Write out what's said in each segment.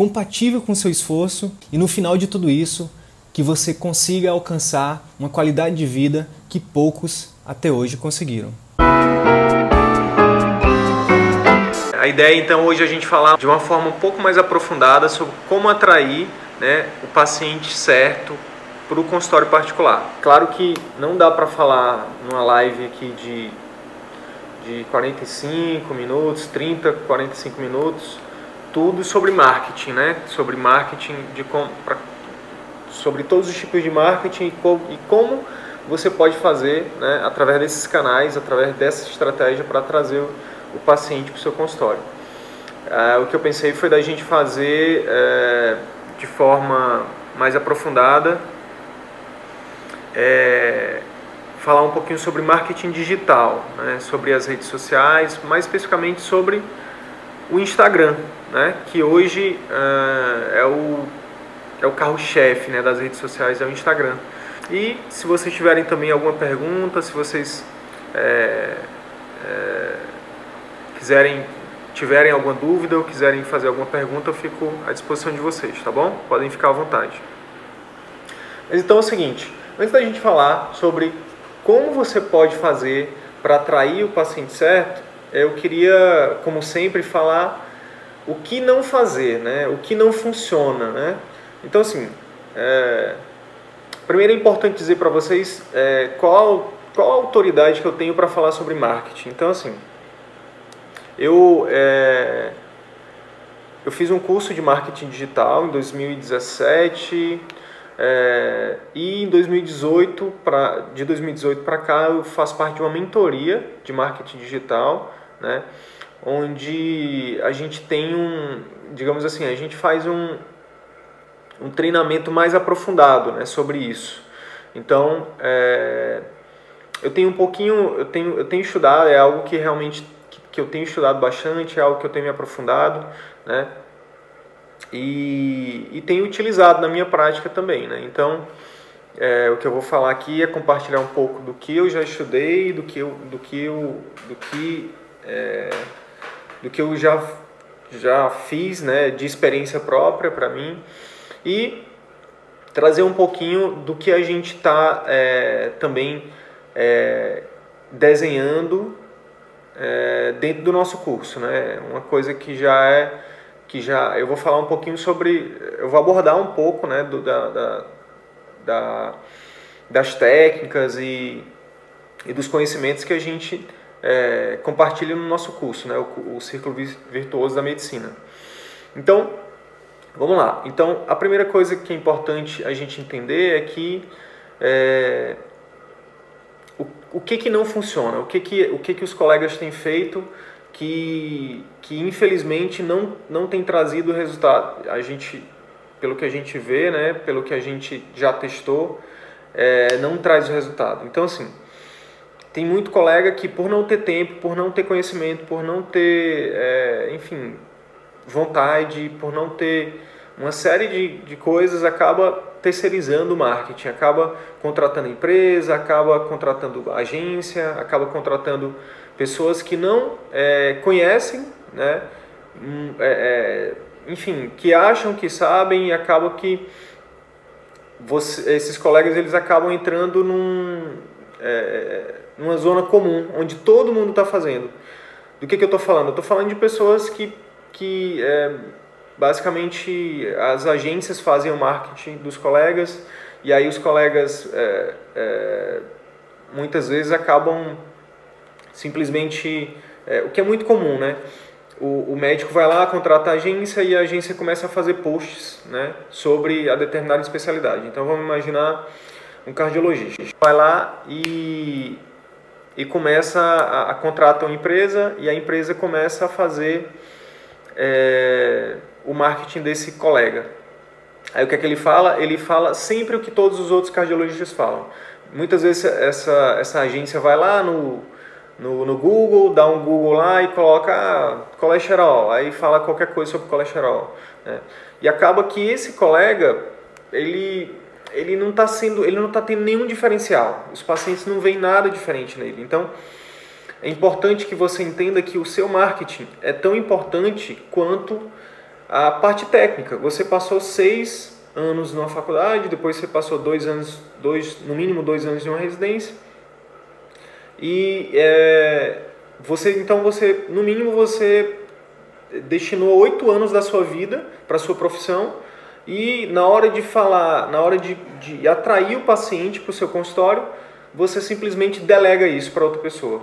compatível com o seu esforço e no final de tudo isso, que você consiga alcançar uma qualidade de vida que poucos até hoje conseguiram. A ideia então hoje é a gente falar de uma forma um pouco mais aprofundada sobre como atrair né, o paciente certo para o consultório particular. Claro que não dá para falar numa live aqui de, de 45 minutos, 30, 45 minutos, tudo sobre marketing, né? Sobre marketing, de com, pra, sobre todos os tipos de marketing e, co, e como você pode fazer, né, através desses canais, através dessa estratégia para trazer o, o paciente para o seu consultório. É, o que eu pensei foi da gente fazer é, de forma mais aprofundada, é, falar um pouquinho sobre marketing digital, né, sobre as redes sociais, mais especificamente sobre o Instagram, né, que hoje uh, é o, é o carro-chefe né, das redes sociais, é o Instagram. E se vocês tiverem também alguma pergunta, se vocês é, é, quiserem, tiverem alguma dúvida ou quiserem fazer alguma pergunta, eu fico à disposição de vocês, tá bom? Podem ficar à vontade. Mas então é o seguinte, antes da gente falar sobre como você pode fazer para atrair o paciente certo, eu queria, como sempre, falar o que não fazer, né? o que não funciona. Né? Então, assim, é... primeiro é importante dizer para vocês é, qual, qual a autoridade que eu tenho para falar sobre marketing. Então, assim, eu, é... eu fiz um curso de marketing digital em 2017 é, e em 2018, pra, de 2018 para cá, eu faço parte de uma mentoria de marketing digital né? onde a gente tem um, digamos assim, a gente faz um, um treinamento mais aprofundado né, sobre isso. Então, é, eu tenho um pouquinho, eu tenho, eu tenho estudado, é algo que realmente que, que eu tenho estudado bastante, é algo que eu tenho me aprofundado, né? E, e tenho utilizado na minha prática também, né? Então, é, o que eu vou falar aqui é compartilhar um pouco do que eu já estudei, do que eu, do que eu, do que é, do que eu já, já fiz né, de experiência própria para mim e trazer um pouquinho do que a gente está é, também é, desenhando é, dentro do nosso curso, né? Uma coisa que já é que já eu vou falar um pouquinho sobre, eu vou abordar um pouco, né, do, da, da, da das técnicas e, e dos conhecimentos que a gente é, compartilha no nosso curso, né, o, o Círculo Virtuoso da Medicina. Então, vamos lá. Então, a primeira coisa que é importante a gente entender é que é, o, o que, que não funciona, o que, que, o que, que os colegas têm feito que, que infelizmente não, não tem trazido resultado. A gente, pelo que a gente vê, né, pelo que a gente já testou, é, não traz o resultado. Então, assim, tem muito colega que, por não ter tempo, por não ter conhecimento, por não ter, é, enfim, vontade, por não ter uma série de, de coisas, acaba terceirizando o marketing, acaba contratando empresa, acaba contratando agência, acaba contratando pessoas que não é, conhecem, né? Hum, é, é, enfim, que acham que sabem e acaba que você, esses colegas eles acabam entrando num é, numa zona comum, onde todo mundo está fazendo. Do que, que eu estou falando? Eu estou falando de pessoas que, que é, basicamente as agências fazem o marketing dos colegas e aí os colegas é, é, muitas vezes acabam simplesmente é, o que é muito comum, né? O, o, médico vai lá, contrata a agência e a agência começa a fazer posts né, sobre a determinada especialidade. Então vamos imaginar um cardiologista. Vai lá e, e começa a, a uma empresa e a empresa começa a fazer é, o marketing desse colega. Aí o que é que ele fala? Ele fala sempre o que todos os outros cardiologistas falam. Muitas vezes essa, essa agência vai lá no, no, no Google, dá um Google lá e coloca ah, colesterol, aí fala qualquer coisa sobre colesterol. Né? E acaba que esse colega, ele, ele não está sendo, ele não está tendo nenhum diferencial. Os pacientes não veem nada diferente nele. Então, é importante que você entenda que o seu marketing é tão importante quanto a parte técnica. Você passou seis anos numa faculdade, depois você passou dois anos, dois, no mínimo dois anos de uma residência. E é, você, então você, no mínimo você destinou oito anos da sua vida para sua profissão e na hora de falar, na hora de, de atrair o paciente para o seu consultório, você simplesmente delega isso para outra pessoa.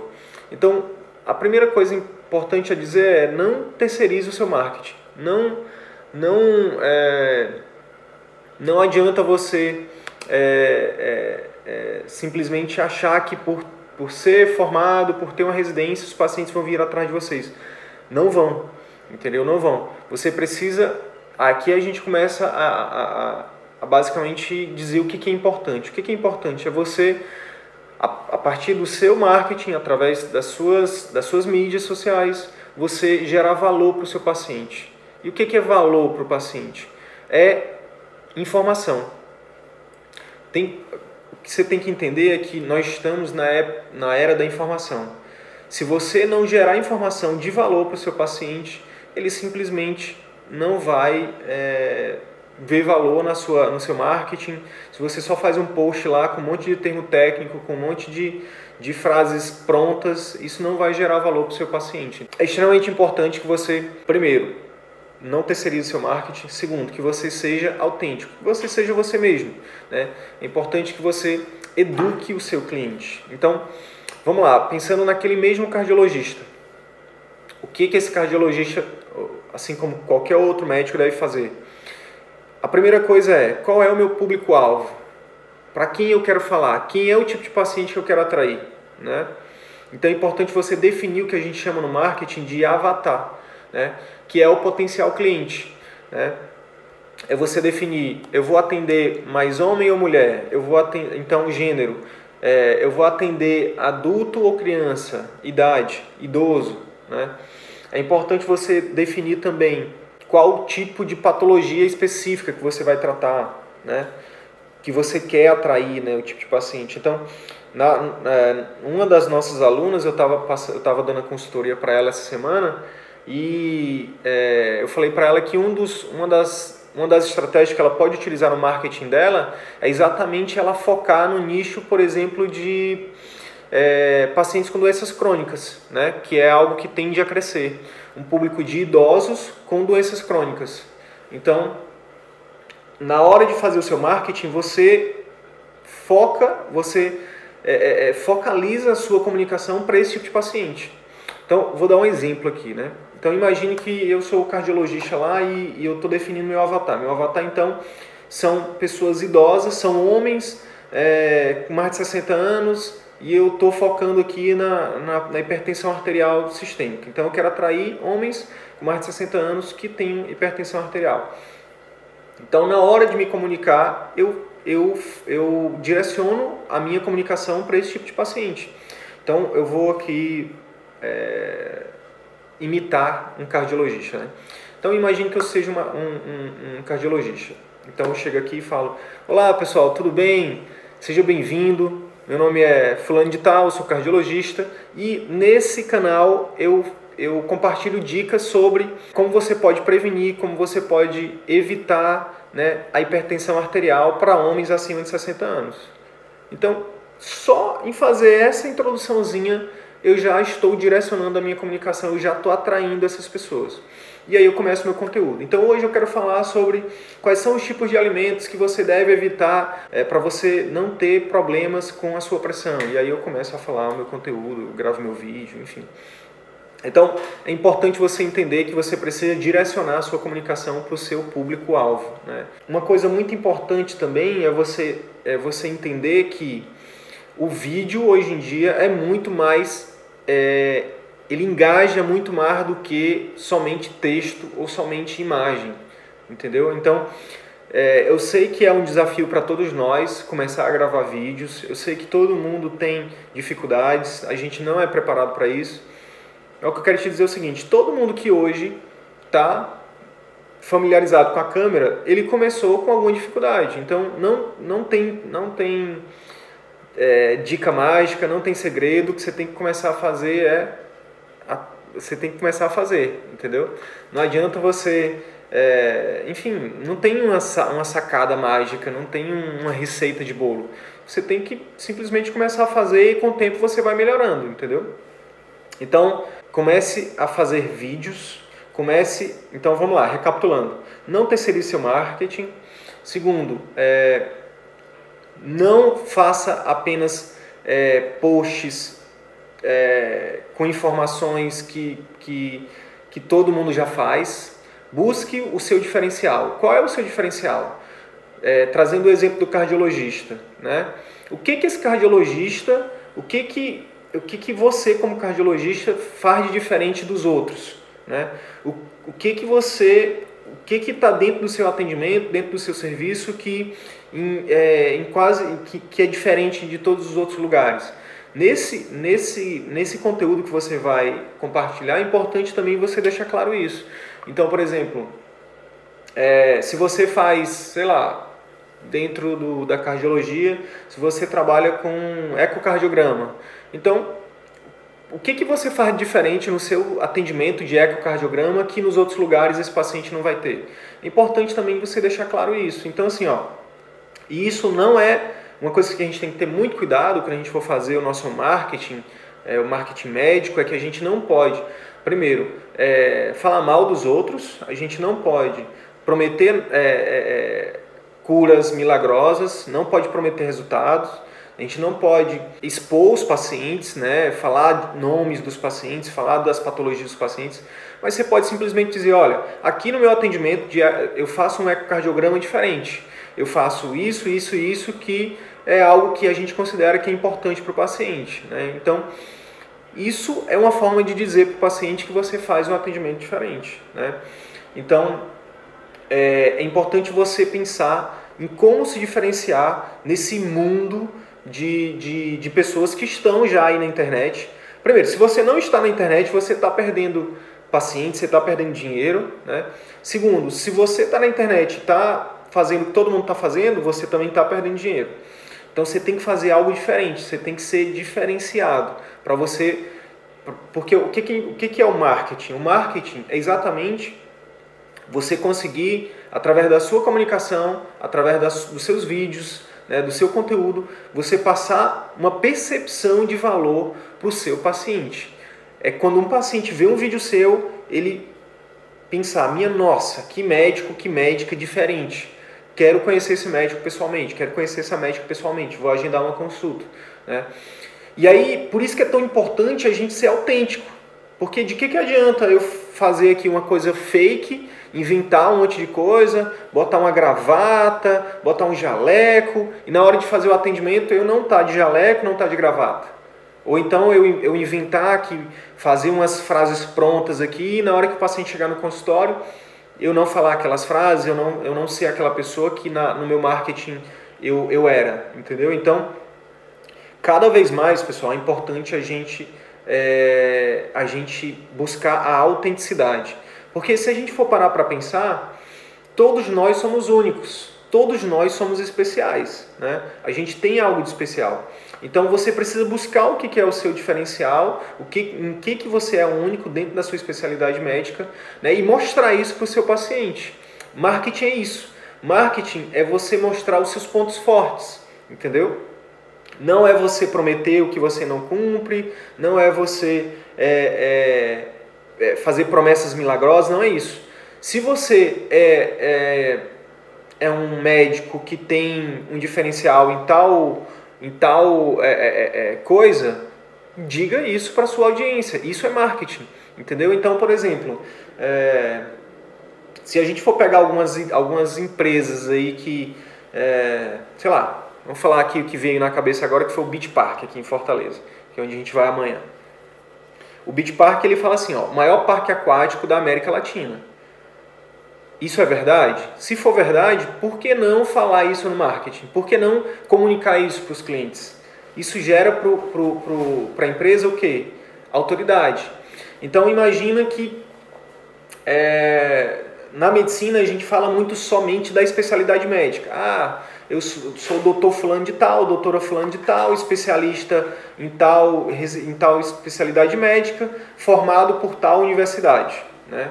Então, a primeira coisa importante a dizer é não terceirize o seu marketing. Não, não, é, não adianta você é, é, é, simplesmente achar que por, por ser formado, por ter uma residência, os pacientes vão vir atrás de vocês. Não vão, entendeu? Não vão. Você precisa. Aqui a gente começa a, a, a basicamente dizer o que, que é importante. O que, que é importante é você a, a partir do seu marketing, através das suas, das suas mídias sociais, você gerar valor para o seu paciente. E o que, que é valor para o paciente? É informação. Tem, que você tem que entender é que nós estamos na, na era da informação. Se você não gerar informação de valor para o seu paciente, ele simplesmente não vai é, ver valor na sua, no seu marketing, se você só faz um post lá com um monte de termo técnico, com um monte de, de frases prontas, isso não vai gerar valor para o seu paciente. É extremamente importante que você, primeiro, não terceirize seu marketing. Segundo, que você seja autêntico, que você seja você mesmo. Né? É importante que você eduque o seu cliente. Então, vamos lá, pensando naquele mesmo cardiologista. O que, que esse cardiologista, assim como qualquer outro médico, deve fazer? A primeira coisa é, qual é o meu público-alvo? Para quem eu quero falar? Quem é o tipo de paciente que eu quero atrair? Né? Então é importante você definir o que a gente chama no marketing de avatar, né? Que é o potencial cliente. Né? É você definir, eu vou atender mais homem ou mulher, eu vou atender, então gênero, é, eu vou atender adulto ou criança, idade, idoso. Né? É importante você definir também qual tipo de patologia específica que você vai tratar, né? que você quer atrair né, o tipo de paciente. Então, na, na uma das nossas alunas, eu estava eu dando a consultoria para ela essa semana e é, eu falei para ela que um dos, uma, das, uma das estratégias que ela pode utilizar no marketing dela é exatamente ela focar no nicho, por exemplo, de é, pacientes com doenças crônicas, né, que é algo que tende a crescer um público de idosos com doenças crônicas. Então, na hora de fazer o seu marketing, você foca, você é, é, é focaliza a sua comunicação para esse tipo de paciente. Então, vou dar um exemplo aqui, né? Então, imagine que eu sou cardiologista lá e, e eu estou definindo meu avatar. Meu avatar, então, são pessoas idosas, são homens é, com mais de 60 anos, e eu estou focando aqui na, na, na, hipertensão arterial sistêmica. Então eu quero atrair homens com mais de 60 anos que têm hipertensão arterial. Então na hora de me comunicar, eu, eu, eu direciono a minha comunicação para esse tipo de paciente. Então eu vou aqui é, imitar um cardiologista. Né? Então imagine que eu seja uma, um, um, um cardiologista. Então eu chego aqui e falo: Olá pessoal, tudo bem? Seja bem-vindo. Meu nome é Fulano de Tal, sou cardiologista e nesse canal eu, eu compartilho dicas sobre como você pode prevenir, como você pode evitar né, a hipertensão arterial para homens acima de 60 anos. Então, só em fazer essa introduçãozinha eu já estou direcionando a minha comunicação, eu já estou atraindo essas pessoas e aí eu começo meu conteúdo. Então hoje eu quero falar sobre quais são os tipos de alimentos que você deve evitar é, para você não ter problemas com a sua pressão. E aí eu começo a falar o meu conteúdo, gravo meu vídeo, enfim. Então é importante você entender que você precisa direcionar a sua comunicação para o seu público-alvo. Né? Uma coisa muito importante também é você, é você entender que o vídeo hoje em dia é muito mais é, ele engaja muito mais do que somente texto ou somente imagem, entendeu? Então, É, eu sei que é um desafio para todos nós começar a gravar vídeos. Eu sei que todo mundo tem dificuldades, a gente não é preparado para isso. É o que eu quero te dizer é o seguinte: todo mundo que hoje está familiarizado com a câmera, ele começou com alguma dificuldade. Então não, não tem, não tem é, dica mágica, não tem segredo. O que você tem que começar a fazer é. A, você tem que começar a fazer, entendeu? Não adianta você. É, enfim, não tem uma, uma sacada mágica, não tem uma receita de bolo. Você tem que simplesmente começar a fazer e com o tempo você vai melhorando, entendeu? Então, comece a fazer vídeos, comece. Então vamos lá, recapitulando. Não terceirize seu marketing. Segundo, é, não faça apenas é, posts é, com informações que, que, que todo mundo já faz. Busque o seu diferencial. Qual é o seu diferencial? É, trazendo o exemplo do cardiologista. Né? O que, que esse cardiologista, o que, que, o que, que você como cardiologista faz de diferente dos outros? Né? O, o que, que você o que está dentro do seu atendimento, dentro do seu serviço que, em, é, em quase, que, que, é diferente de todos os outros lugares. Nesse, nesse, nesse conteúdo que você vai compartilhar, é importante também você deixar claro isso. Então, por exemplo, é, se você faz, sei lá, dentro do, da cardiologia, se você trabalha com ecocardiograma, então o que, que você faz diferente no seu atendimento de ecocardiograma que nos outros lugares esse paciente não vai ter? É importante também você deixar claro isso. Então, assim, ó, e isso não é uma coisa que a gente tem que ter muito cuidado quando a gente for fazer o nosso marketing, é, o marketing médico, é que a gente não pode, primeiro, é, falar mal dos outros, a gente não pode prometer é, é, é curas milagrosas, não pode prometer resultados, a gente não pode expor os pacientes, né, falar nomes dos pacientes, falar das patologias dos pacientes, mas você pode simplesmente dizer, olha, aqui no meu atendimento eu faço um ecocardiograma diferente. Eu faço isso, isso e isso que é algo que a gente considera que é importante para o paciente. Né? Então, isso é uma forma de dizer para o paciente que você faz um atendimento diferente. Né? Então, é, é importante você pensar em como se diferenciar nesse mundo de, de, de pessoas que estão já aí na internet. Primeiro, se você não está na internet, você está perdendo pacientes, você está perdendo dinheiro. Né? Segundo, se você está na internet está fazendo o que todo mundo está fazendo, você também está perdendo dinheiro. Então você tem que fazer algo diferente, você tem que ser diferenciado para você. Porque o que, que, o que, que é o marketing? O marketing é exatamente você conseguir, através da sua comunicação, através das, dos seus vídeos, né, do seu conteúdo, você passar uma percepção de valor para o seu paciente. É quando um paciente vê um vídeo seu, ele pensar, minha nossa, que médico, que médica diferente. Quero conhecer esse médico pessoalmente, quero conhecer essa médica pessoalmente, vou agendar uma consulta. Né? E aí, por isso que é tão importante a gente ser autêntico. Porque de que, que adianta eu fazer aqui uma coisa fake inventar um monte de coisa, botar uma gravata, botar um jaleco, e na hora de fazer o atendimento eu não tá de jaleco, não tá de gravata. Ou então eu, eu inventar que fazer umas frases prontas aqui, e na hora que o paciente chegar no consultório, eu não falar aquelas frases, eu não, eu não ser aquela pessoa que na, no meu marketing eu, eu era, entendeu? Então, cada vez mais, pessoal, é importante a gente, é, a gente buscar a autenticidade. Porque se a gente for parar para pensar, todos nós somos únicos, todos nós somos especiais, né? A gente tem algo de especial. Então você precisa buscar o que é o seu diferencial, o que, em que, que você é único dentro da sua especialidade médica, né? e mostrar isso para o seu paciente. Marketing é isso. Marketing é você mostrar os seus pontos fortes, entendeu? Não é você prometer o que você não cumpre, não é você é, é, é, fazer promessas milagrosas, não é isso. Se você é, é, é um médico que tem um diferencial em tal, em tal é, é, é coisa, diga isso para sua audiência. Isso é marketing, entendeu? Então, por exemplo, se a gente for pegar algumas, algumas empresas aí que, sei lá, vamos falar aqui o que veio na cabeça agora, que foi o Beach Park aqui em Fortaleza, que é onde a gente vai amanhã. O Beach Park ele fala assim, ó, maior parque aquático da América Latina. Isso é verdade? Se for verdade, por que não falar isso no marketing? Por que não comunicar isso para os clientes? Isso gera para a empresa o quê? Autoridade. Então imagina que é, na medicina a gente fala muito somente da especialidade médica. Ah, eu sou doutor fulano de tal, doutora fulano de tal, especialista em tal, em tal especialidade médica, formado por tal universidade. Né?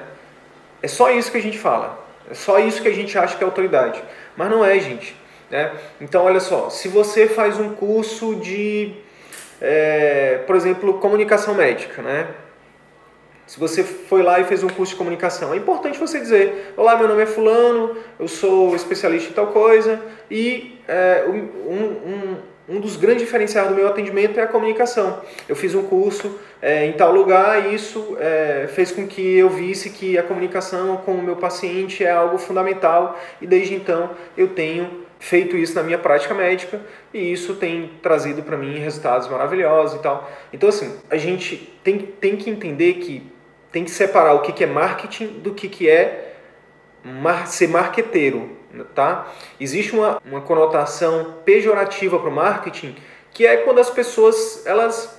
É só isso que a gente fala. É só isso que a gente acha que é autoridade. Mas não é, gente. Né? Então, olha só, se você faz um curso de, é, por exemplo, comunicação médica, né? Se você foi lá e fez um curso de comunicação, é importante você dizer: Olá, meu nome é Fulano, eu sou especialista em tal coisa, e é, um, um, um, dos grandes diferenciais do meu atendimento é a comunicação. Eu fiz um curso é, em tal lugar e isso é, fez com que eu visse que a comunicação com o meu paciente é algo fundamental, e desde então eu tenho feito isso na minha prática médica e isso tem trazido para mim resultados maravilhosos e tal. Então, assim, a gente tem, tem que entender que tem que separar o que, que é marketing do que, que é mar ser marqueteiro, tá? Existe uma, uma conotação pejorativa para o marketing, que é quando as pessoas elas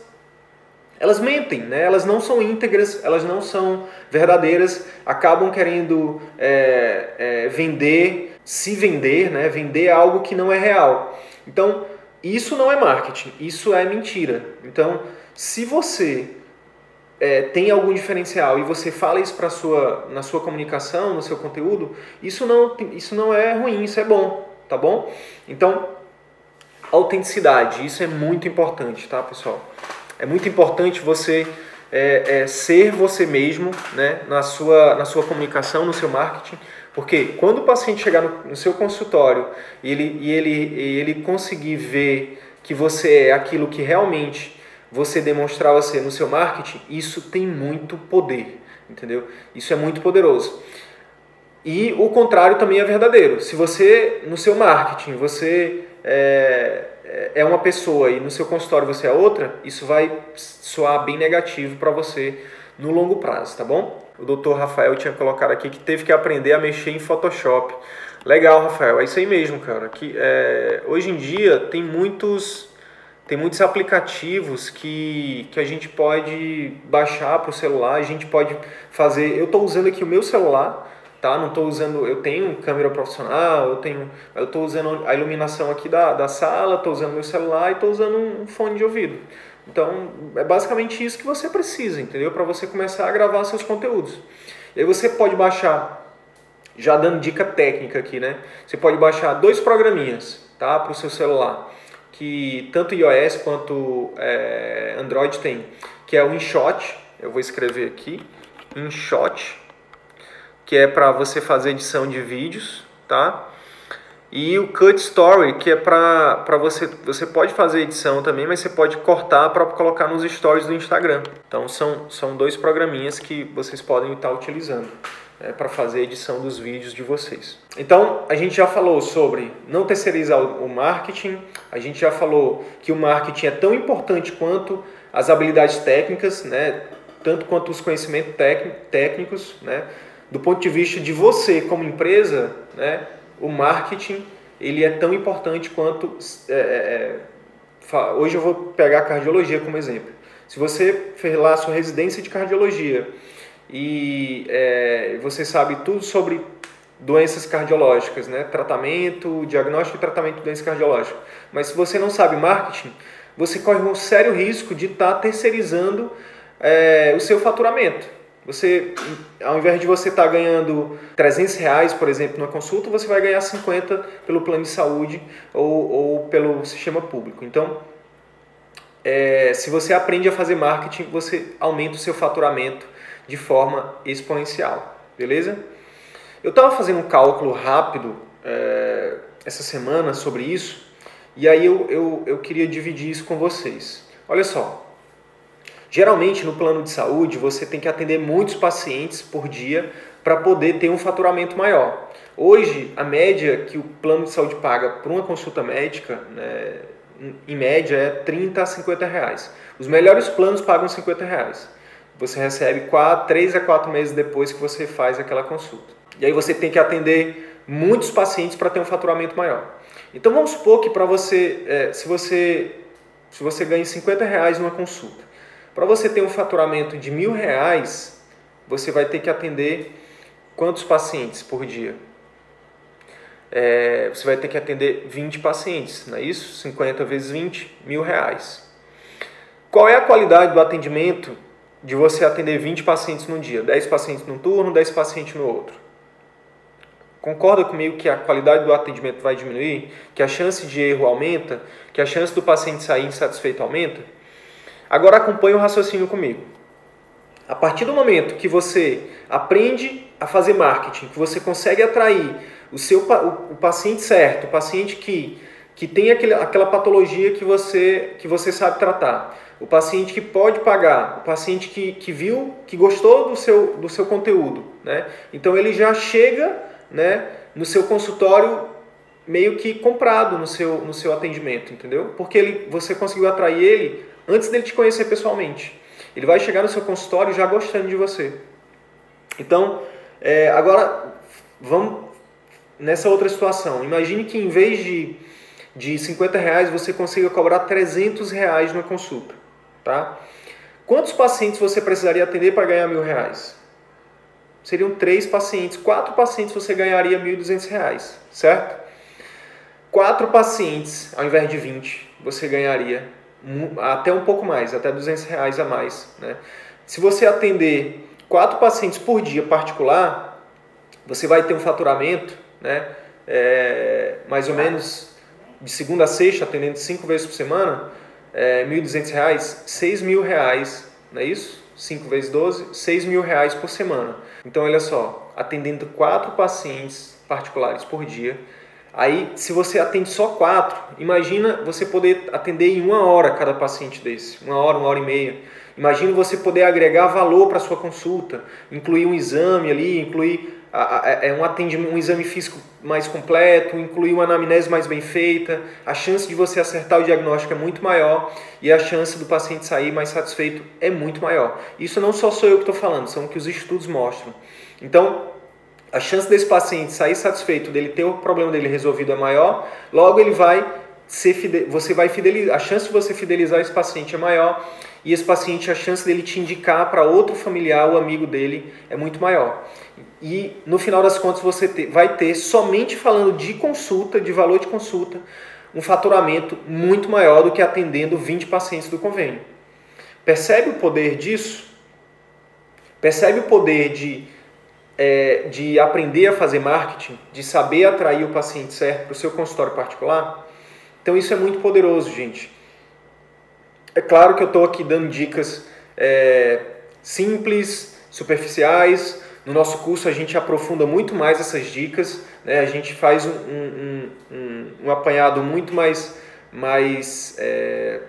elas mentem, né? elas não são íntegras, elas não são verdadeiras, acabam querendo é, é, vender, se vender, né? vender algo que não é real. Então, isso não é marketing, isso é mentira. Então, se você é, tem algum diferencial e você fala isso para sua na sua comunicação, no seu conteúdo, isso não isso não é ruim, isso é bom, tá bom? Então, autenticidade, isso é muito importante, tá, pessoal? É muito importante você é, é, ser você mesmo, né, na sua na sua comunicação, no seu marketing, porque quando o paciente chegar no, no seu consultório e ele e ele e ele conseguir ver que você é aquilo que realmente você demonstrar você no seu marketing, isso tem muito poder, entendeu? Isso é muito poderoso. E o contrário também é verdadeiro. Se você, no seu marketing, você é, é uma pessoa e no seu consultório você é outra, isso vai soar bem negativo para você no longo prazo, tá bom? O doutor Rafael tinha colocado aqui que teve que aprender a mexer em Photoshop. Legal, Rafael, é isso aí mesmo, cara. Que, é, hoje em dia tem muitos tem muitos aplicativos que, que a gente pode baixar para o celular, a gente pode fazer. Eu estou usando aqui o meu celular, tá? Não estou usando. Eu tenho câmera profissional, eu tenho. Eu estou usando a iluminação aqui da, da sala, estou usando meu celular e estou usando um fone de ouvido. Então é basicamente isso que você precisa, entendeu? Para você começar a gravar seus conteúdos. E aí você pode baixar, já dando dica técnica aqui, né? Você pode baixar dois programinhas, tá? Para o seu celular que tanto iOS quanto é, Android tem, que é o InShot, eu vou escrever aqui, InShot, que é para você fazer edição de vídeos, tá? E o Cut Story, que é para você, você pode fazer edição também, mas você pode cortar para colocar nos stories do Instagram. Então são, são dois programinhas que vocês podem estar utilizando é, para fazer a edição dos vídeos de vocês. Então, a gente já falou sobre não terceirizar o marketing, a gente já falou que o marketing é tão importante quanto as habilidades técnicas, né? tanto quanto os conhecimentos técnicos. Né? Do ponto de vista de você como empresa, né? o marketing ele é tão importante quanto... É, é, é hoje eu vou pegar a cardiologia como exemplo. Se você fez lá a sua residência de cardiologia e é, você sabe tudo sobre doenças cardiológicas, né? tratamento, diagnóstico e tratamento de doenças cardiológicas. Mas se você não sabe marketing, você corre um sério risco de estar tá terceirizando é, o seu faturamento. Você, ao invés de você estar tá ganhando 300 reais, por exemplo, numa consulta, você vai ganhar 50 pelo plano de saúde ou, ou pelo sistema público. Então, é, se você aprende a fazer marketing, você aumenta o seu faturamento de forma exponencial, beleza? Eu estava fazendo um cálculo rápido é, essa semana sobre isso e aí eu, eu, eu queria dividir isso com vocês. Olha só, geralmente no plano de saúde você tem que atender muitos pacientes por dia para poder ter um faturamento maior. Hoje, a média que o plano de saúde paga por uma consulta médica, né, em média, é 30 a 50 reais. Os melhores planos pagam 50 reais você recebe 4, 3 a 4 meses depois que você faz aquela consulta. E aí você tem que atender muitos pacientes para ter um faturamento maior. Então vamos supor que para você, é, se você se você ganha 50 reais numa consulta, para você ter um faturamento de mil reais, você vai ter que atender quantos pacientes por dia? É, você vai ter que atender 20 pacientes, não é isso? 50 vezes 20, mil reais. Qual é a qualidade do atendimento de você atender 20 pacientes num dia? 10 pacientes num turno, 10 pacientes no outro. Concorda comigo que a qualidade do atendimento vai diminuir? Que a chance de erro aumenta? Que a chance do paciente sair insatisfeito aumenta? Agora acompanhe o raciocínio comigo. A partir do momento que você aprende a fazer marketing, que você consegue atrair o seu o, o paciente certo, o paciente que, que tem aquele, aquela patologia que você, que você sabe tratar, o paciente que pode pagar, o paciente que, que viu, que gostou do seu, do seu conteúdo. Né? Então ele já chega né, no seu consultório meio que comprado no seu, no seu atendimento, entendeu? Porque ele, você conseguiu atrair ele antes dele te conhecer pessoalmente. Ele vai chegar no seu consultório já gostando de você. Então, é, agora vamos nessa outra situação. Imagine que em vez de, de 50 reais você consiga cobrar 300 reais na consulta. Tá? Quantos pacientes você precisaria atender para ganhar mil reais? Seriam três pacientes. Quatro pacientes você ganharia 1.200 reais, certo? Quatro pacientes, ao invés de 20, você ganharia até um pouco mais, até 200 reais a mais. Né? Se você atender quatro pacientes por dia particular, você vai ter um faturamento né? É, mais ou menos de segunda a sexta, atendendo cinco vezes por semana, é, R$ 1.200, 6.000 reais, não é isso? 5 vezes 12, 6 mil reais por semana. Então, olha só, atendendo quatro pacientes particulares por dia. Aí, se você atende só quatro, imagina você poder atender em uma hora cada paciente desse, uma hora, uma hora e meia. Imagina você poder agregar valor para sua consulta, incluir um exame ali, incluir é um atendimento, um exame físico mais completo, incluir uma anamnese mais bem feita, a chance de você acertar o diagnóstico é muito maior e a chance do paciente sair mais satisfeito é muito maior. Isso não só sou eu que estou falando, são o que os estudos mostram. Então, a chance desse paciente sair satisfeito, dele ter o problema dele resolvido é maior, logo ele vai ser você vai fidelizar, a chance de você fidelizar esse paciente é maior e esse paciente a chance dele te indicar para outro familiar, o amigo dele é muito maior e no final das contas você vai ter, somente falando de consulta, de valor de consulta, um faturamento muito maior do que atendendo 20 pacientes do convênio. Percebe o poder disso? Percebe o poder de, é, de aprender a fazer marketing, de saber atrair o paciente certo para o seu consultório particular? Então isso é muito poderoso, gente. É claro que eu estou aqui dando dicas é, simples, superficiais, no nosso curso a gente aprofunda muito mais essas dicas, né? a gente faz um, um, um, um apanhado muito mais, mais, é,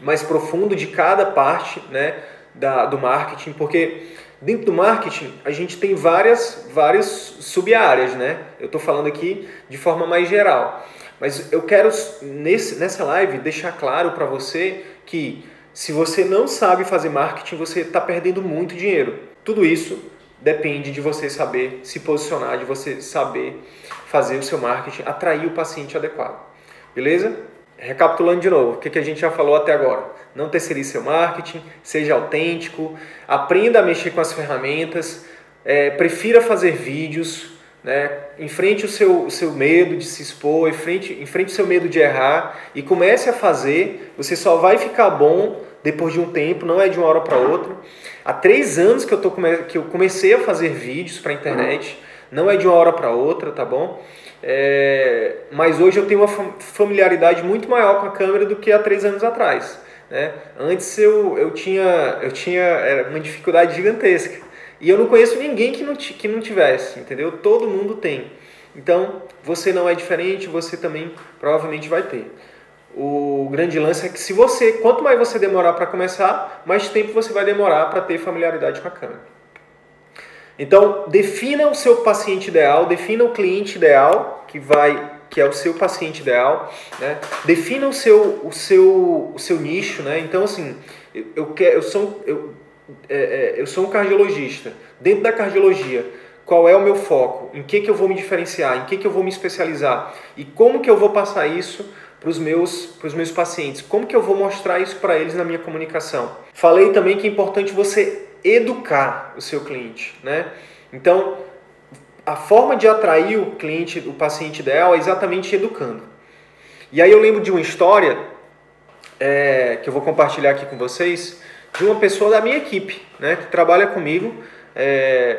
mais profundo de cada parte né? da, do marketing, porque dentro do marketing a gente tem várias, várias sub-áreas. Né? Eu estou falando aqui de forma mais geral. Mas eu quero nesse, nessa live deixar claro para você que se você não sabe fazer marketing, você está perdendo muito dinheiro. Tudo isso depende de você saber se posicionar, de você saber fazer o seu marketing, atrair o paciente adequado. Beleza? Recapitulando de novo, o que a gente já falou até agora. Não terceirize seu marketing, seja autêntico, aprenda a mexer com as ferramentas, é, prefira fazer vídeos, né? enfrente o seu, o seu medo de se expor, enfrente, enfrente o seu medo de errar e comece a fazer. Você só vai ficar bom depois de um tempo, não é de uma hora para outra. Há três anos que eu, tô, que eu comecei a fazer vídeos para a internet, não é de uma hora para outra, tá bom? É, mas hoje eu tenho uma familiaridade muito maior com a câmera do que há três anos atrás. Né? Antes eu, eu tinha, eu tinha uma dificuldade gigantesca. E eu não conheço ninguém que não, que não tivesse, entendeu? Todo mundo tem. Então, você não é diferente, você também provavelmente vai ter. O grande lance é que se você, quanto mais você demorar para começar, mais tempo você vai demorar para ter familiaridade com a câmera. Então, defina o seu paciente ideal, defina o cliente ideal, que vai que é o seu paciente ideal, né? Defina o seu o seu o seu nicho, né? Então, assim, eu, eu quero eu sou eu, é, é, eu sou um cardiologista. Dentro da cardiologia, qual é o meu foco, em que, que eu vou me diferenciar, em que, que eu vou me especializar e como que eu vou passar isso para os meus, meus pacientes, como que eu vou mostrar isso para eles na minha comunicação. Falei também que é importante você educar o seu cliente, né? Então, a forma de atrair o cliente, o paciente ideal é exatamente educando. E aí eu lembro de uma história é, que eu vou compartilhar aqui com vocês de uma pessoa da minha equipe, né, que trabalha comigo. É,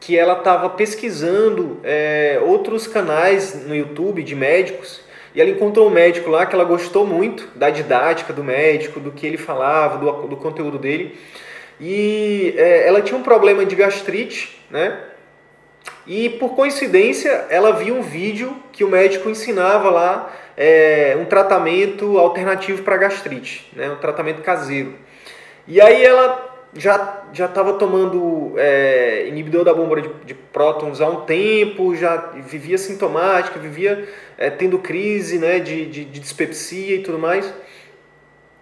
que ela estava pesquisando é, outros canais no YouTube de médicos e ela encontrou um médico lá que ela gostou muito da didática do médico, do que ele falava, do, do conteúdo dele. E é, ela tinha um problema de gastrite, né? E por coincidência ela viu um vídeo que o médico ensinava lá é, um tratamento alternativo para gastrite, né? um tratamento caseiro. E aí ela já já estava tomando é, inibidor da bomba de, de, prótons há um tempo, já vivia sintomática, vivia é, tendo crise né, de, de, de, dispepsia e tudo mais.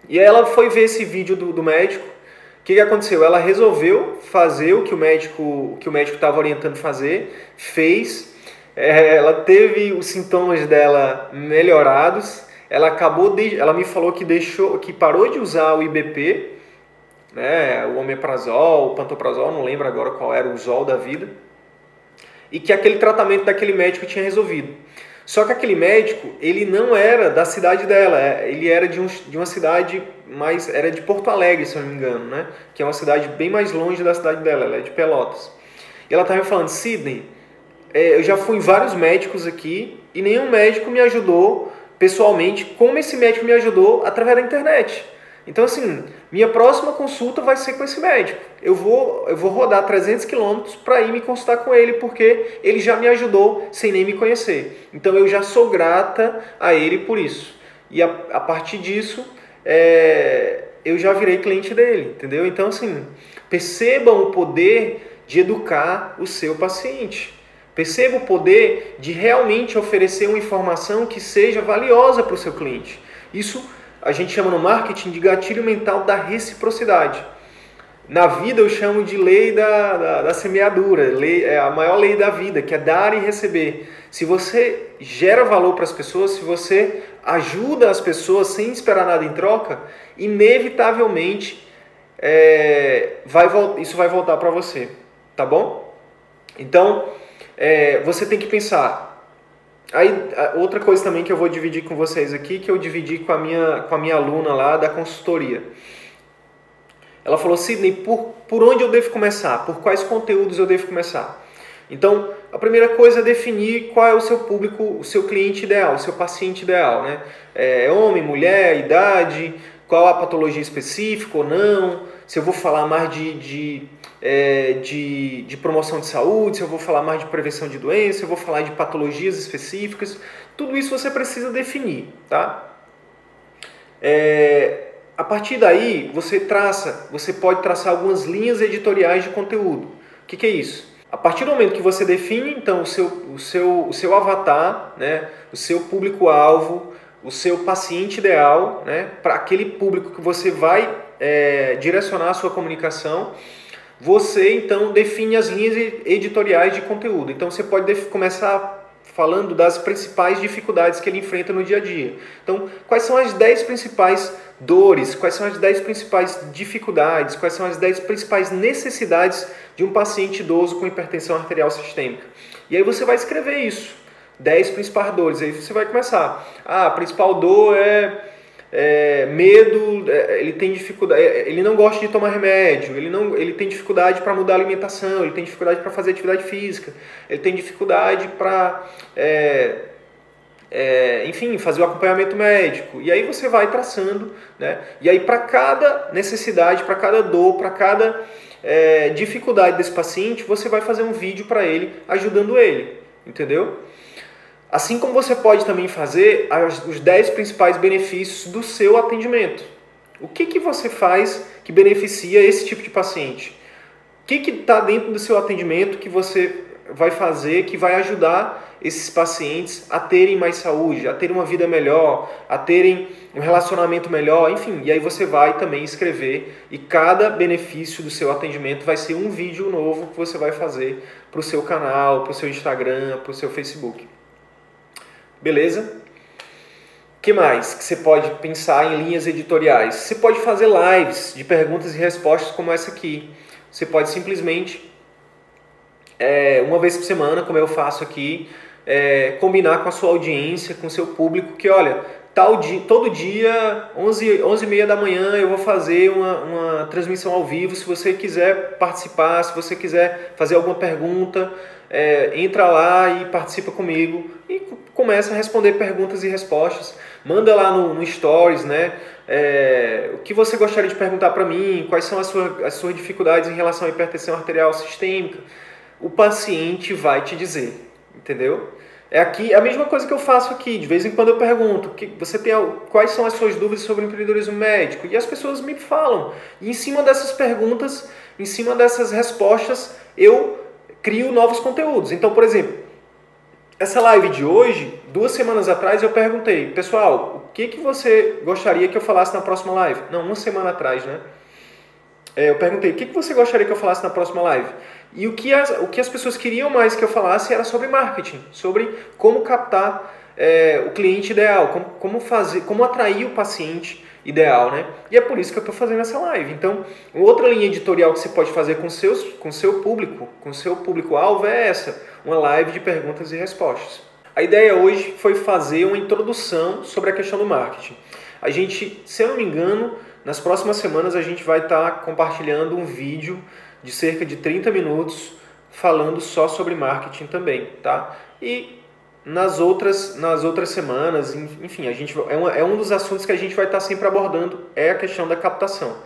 E aí ela foi ver esse vídeo do, do médico. O que, que aconteceu? Ela resolveu fazer o que o médico que o médico estava orientando fazer, fez. É, ela teve os sintomas dela melhorados. Ela acabou de, ela me falou que deixou, que parou de usar o IBP né, o omeprazol, o pantoprazol, não lembro agora qual era o zol da vida, e que aquele tratamento daquele médico tinha resolvido. Só que aquele médico, ele não era da cidade dela, é, ele era de, um, de uma cidade mais, era de Porto Alegre, se eu não me engano, né? Que é uma cidade bem mais longe da cidade dela, ela é de Pelotas. E ela estava me falando, Sidney, é, eu já fui em vários médicos aqui e nenhum médico me ajudou pessoalmente como esse médico me ajudou através da internet. Então, assim, minha próxima consulta vai ser com esse médico. Eu vou, eu vou rodar 300 quilômetros para ir me consultar com ele, porque ele já me ajudou sem nem me conhecer. Então, eu já sou grata a ele por isso. E a, a partir disso, é, eu já virei cliente dele, entendeu? Então, assim, percebam o poder de educar o seu paciente. Perceba o poder de realmente oferecer uma informação que seja valiosa para o seu cliente. Isso a gente chama no marketing de gatilho mental da reciprocidade. Na vida eu chamo de lei da, da, da, semeadura, lei, é a maior lei da vida, que é dar e receber. Se você gera valor para as pessoas, se você ajuda as pessoas sem esperar nada em troca, inevitavelmente é, vai, isso vai voltar para você, tá bom? Então, é, você tem que pensar, Aí, outra coisa também que eu vou dividir com vocês aqui, que eu dividi com a minha, com a minha aluna lá da consultoria. Ela falou, Sidney, por, por onde eu devo começar? Por quais conteúdos eu devo começar? Então, a primeira coisa é definir qual é o seu público, o seu cliente ideal, o seu paciente ideal. Né? É homem, mulher, idade, qual a patologia específica ou não, se eu vou falar mais de, de, é, de, de, promoção de saúde, se eu vou falar mais de prevenção de doenças, se eu vou falar de patologias específicas, tudo isso você precisa definir, tá? É, a partir daí, você traça, você pode traçar algumas linhas editoriais de conteúdo. O que, que é isso? A partir do momento que você define, então, o seu, o seu, o seu avatar, né, o seu público-alvo, o seu paciente ideal, né, para aquele público que você vai é, direcionar a sua comunicação, você então define as linhas editoriais de conteúdo. Então você pode começar falando das principais dificuldades que ele enfrenta no dia a dia. Então, quais são as 10 principais dores, quais são as 10 principais dificuldades, quais são as 10 principais necessidades de um paciente idoso com hipertensão arterial sistêmica. E aí você vai escrever isso. 10 principais dores. Aí você vai começar. Ah, a principal dor é, é medo, é, ele tem dificuldade, é, ele não gosta de tomar remédio, ele, não, ele tem dificuldade para mudar a alimentação, ele tem dificuldade para fazer atividade física, ele tem dificuldade para. É, é, enfim, fazer o acompanhamento médico. E aí você vai traçando, né? E aí para cada necessidade, para cada dor, para cada é, dificuldade desse paciente, você vai fazer um vídeo para ele, ajudando ele, entendeu? Assim como você pode também fazer os 10 principais benefícios do seu atendimento. O que, que você faz que beneficia esse tipo de paciente? O que está dentro do seu atendimento que você vai fazer que vai ajudar esses pacientes a terem mais saúde, a terem uma vida melhor, a terem um relacionamento melhor, enfim. E aí você vai também escrever e cada benefício do seu atendimento vai ser um vídeo novo que você vai fazer para o seu canal, para o seu Instagram, para o seu Facebook. Beleza? que mais que você pode pensar em linhas editoriais? Você pode fazer lives de perguntas e respostas como essa aqui. Você pode simplesmente, é, uma vez por semana, como eu faço aqui, é, combinar com a sua audiência, com o seu público, que olha, tal dia, todo dia, 11, 11 e meia da manhã, eu vou fazer uma, uma transmissão ao vivo. Se você quiser participar, se você quiser fazer alguma pergunta, é, entra lá e participa comigo e começa a responder perguntas e respostas. Manda lá no, no Stories, né? É, o que você gostaria de perguntar para mim? Quais são as, sua, as suas dificuldades em relação à hipertensão arterial sistêmica? O paciente vai te dizer, entendeu? É aqui a mesma coisa que eu faço aqui. De vez em quando eu pergunto: que você tem quais são as suas dúvidas sobre empreendedorismo médico? E as pessoas me falam. E em cima dessas perguntas, em cima dessas respostas, eu crio novos conteúdos. Então, por exemplo, essa live de hoje, duas semanas atrás, eu perguntei, pessoal, o que, que você gostaria que eu falasse na próxima live? Não, uma semana atrás, né? É, eu perguntei, o que, que você gostaria que eu falasse na próxima live? E o que, as, o que as pessoas queriam mais que eu falasse era sobre marketing, sobre como captar é, o cliente ideal, como, como, fazer, como atrair o paciente ideal, né? E é por isso que eu estou fazendo essa live. Então, outra linha editorial que você pode fazer com seus, com seu público, com seu público-alvo é essa, uma live de perguntas e respostas. A ideia hoje foi fazer uma introdução sobre a questão do marketing. A gente, se eu não me engano, nas próximas semanas a gente vai estar tá compartilhando um vídeo de cerca de 30 minutos falando só sobre marketing também, tá? E nas outras, nas outras semanas, enfim, a gente, é, um, é um dos assuntos que a gente vai estar sempre abordando, é a questão da captação.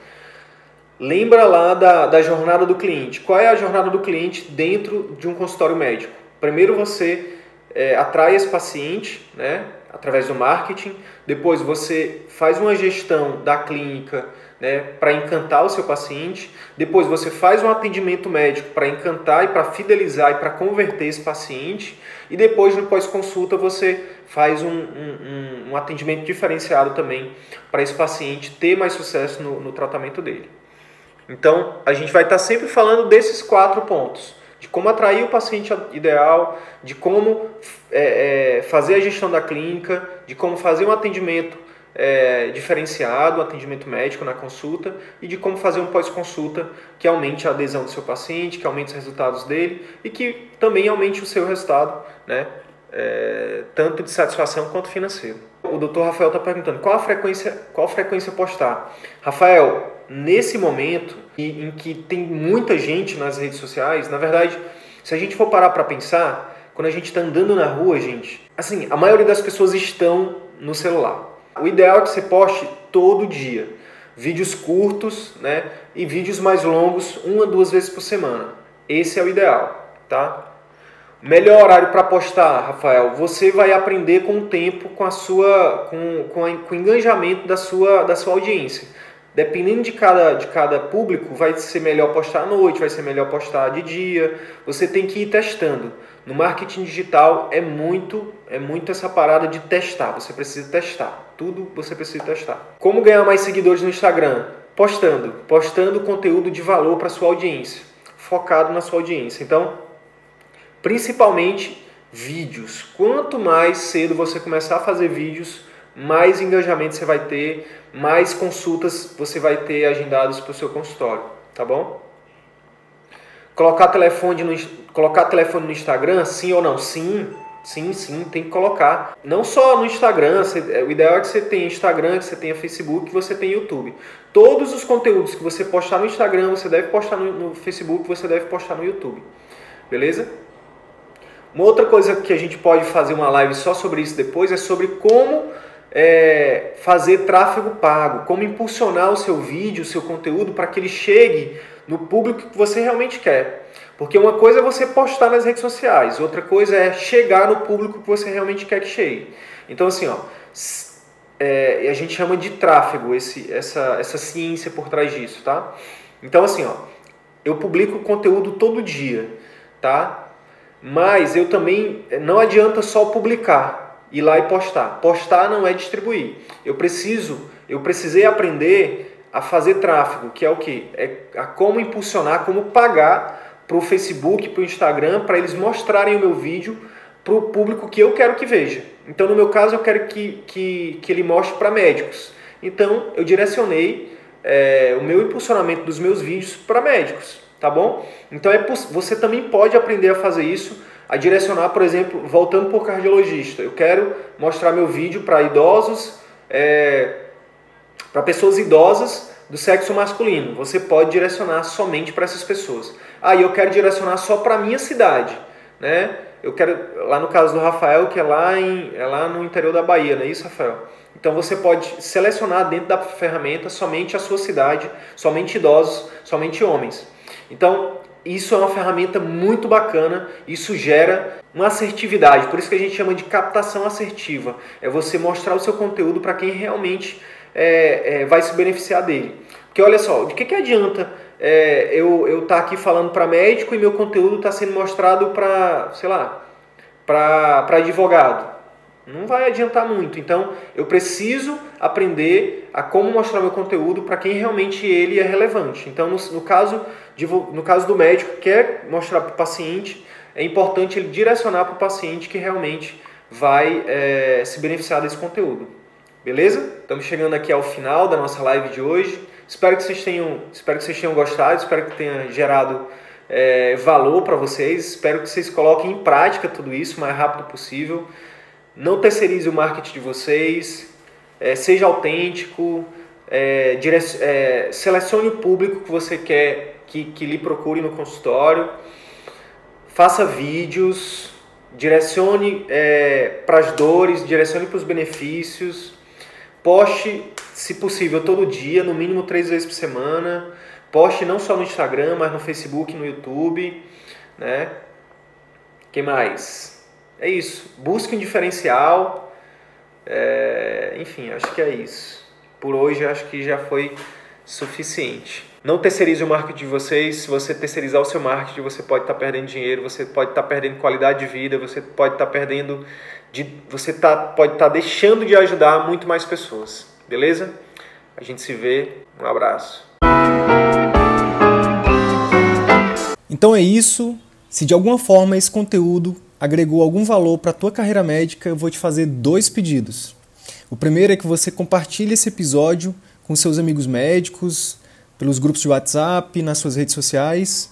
Lembra lá da, da jornada do cliente. Qual é a jornada do cliente dentro de um consultório médico? Primeiro você é, atrai esse paciente, né, através do marketing. Depois você faz uma gestão da clínica né, para encantar o seu paciente. Depois você faz um atendimento médico para encantar e para fidelizar e para converter esse paciente. E depois, no pós-consulta, você faz um, um, um, atendimento diferenciado também para esse paciente ter mais sucesso no, no tratamento dele. Então, a gente vai estar sempre falando desses quatro pontos de como atrair o paciente ideal, de como é, é, fazer a gestão da clínica, de como fazer um atendimento é, diferenciado, atendimento médico na consulta e de como fazer um pós-consulta que aumente a adesão do seu paciente, que aumente os resultados dele e que também aumente o seu resultado, né, é, tanto de satisfação quanto financeiro. O Dr. Rafael está perguntando qual a frequência, qual a frequência postar. Rafael, nesse momento em que tem muita gente nas redes sociais, na verdade, se a gente for parar para pensar, quando a gente está andando na rua, gente, assim, a maioria das pessoas estão no celular. O ideal é que você poste todo dia. Vídeos curtos, né? E vídeos mais longos, uma, duas vezes por semana. Esse é o ideal, tá? Melhor horário para postar, Rafael. Você vai aprender com o tempo, com a sua, com, com, a, com o engajamento da sua, da sua audiência. Dependendo de cada, de cada público, vai ser melhor postar à noite, vai ser melhor postar de dia. Você tem que ir testando. No marketing digital é muito, é muito essa parada de testar. Você precisa testar. Tudo você precisa testar. Como ganhar mais seguidores no Instagram? Postando, postando conteúdo de valor para sua audiência, focado na sua audiência. Então, principalmente vídeos. Quanto mais cedo você começar a fazer vídeos, mais engajamento você vai ter, mais consultas você vai ter agendadas para o seu consultório, tá bom? Colocar telefone, no, colocar telefone no Instagram, sim ou não? Sim, sim, sim, tem que colocar. Não só no Instagram, é, o ideal é que você tenha Instagram, que você tenha Facebook, que você tenha YouTube. Todos os conteúdos que você postar no Instagram, você deve postar no, no Facebook, você deve postar no YouTube. Beleza? Uma outra coisa que a gente pode fazer uma live só sobre isso depois é sobre como é, fazer tráfego pago, como impulsionar o seu vídeo, o seu conteúdo para que ele chegue no público que você realmente quer. Porque uma coisa é você postar nas redes sociais, outra coisa é chegar no público que você realmente quer que chegue. Então, assim, ó, é, a gente chama de tráfego, esse, essa, essa ciência por trás disso, tá? Então, assim, ó, eu publico conteúdo todo dia, tá? Mas eu também não adianta só publicar, ir lá e postar. Postar não é distribuir. Eu preciso, eu precisei aprender a fazer tráfego, que é o que? É a como impulsionar, como pagar para o Facebook, para o Instagram, para eles mostrarem o meu vídeo para o público que eu quero que veja. Então, no meu caso, eu quero que, que, que ele mostre para médicos. Então, eu direcionei é, o meu impulsionamento dos meus vídeos para médicos, tá bom? Então, é, você também pode aprender a fazer isso, a direcionar, por exemplo, voltando para o cardiologista. Eu quero mostrar meu vídeo para idosos, é, para pessoas idosas do sexo masculino. Você pode direcionar somente para essas pessoas. Ah, eu quero direcionar só para minha cidade, né? eu quero, lá no caso do Rafael, que é lá, em, é lá no interior da Bahia, não é isso, Rafael? Então você pode selecionar dentro da ferramenta somente a sua cidade, somente idosos, somente homens. Então, isso é uma ferramenta muito bacana, isso gera uma assertividade, por isso que a gente chama de captação assertiva. É você mostrar o seu conteúdo para quem realmente é, é, vai se beneficiar dele. Porque olha só, de que, que adianta é, eu estar tá aqui falando para médico e meu conteúdo está sendo mostrado para, sei lá, para advogado. Não vai adiantar muito. Então, eu preciso aprender a como mostrar meu conteúdo para quem realmente ele é relevante. Então, no, no, caso, de, no caso do médico que quer mostrar para o paciente, é importante ele direcionar para o paciente que realmente vai é, se beneficiar desse conteúdo. Beleza? Estamos chegando aqui ao final da nossa live de hoje. Espero que vocês tenham, espero que vocês tenham gostado, espero que tenha gerado é, valor para vocês. Espero que vocês coloquem em prática tudo isso o mais rápido possível. Não terceirize o marketing de vocês, é, seja autêntico, é, é, selecione o público que você quer que, que lhe procure no consultório, faça vídeos, direcione é, para as dores, direcione para os benefícios, poste se possível, todo dia, no mínimo três vezes por semana. Poste não só no Instagram, mas no Facebook, no YouTube, né? que mais? É isso. Busque um diferencial. É... Enfim, acho que é isso. Por hoje, acho que já foi suficiente. Não terceirize o marketing de vocês. Se você terceirizar o seu marketing, você pode estar perdendo dinheiro, você pode estar perdendo qualidade de vida, você pode estar perdendo, de, você tá, pode estar deixando de ajudar muito mais pessoas. Beleza? A gente se vê. Um abraço. Então é isso. Se de alguma forma esse conteúdo agregou algum valor para a tua carreira médica, eu vou te fazer dois pedidos. O primeiro é que você compartilhe esse episódio com seus amigos médicos, pelos grupos de WhatsApp, nas suas redes sociais.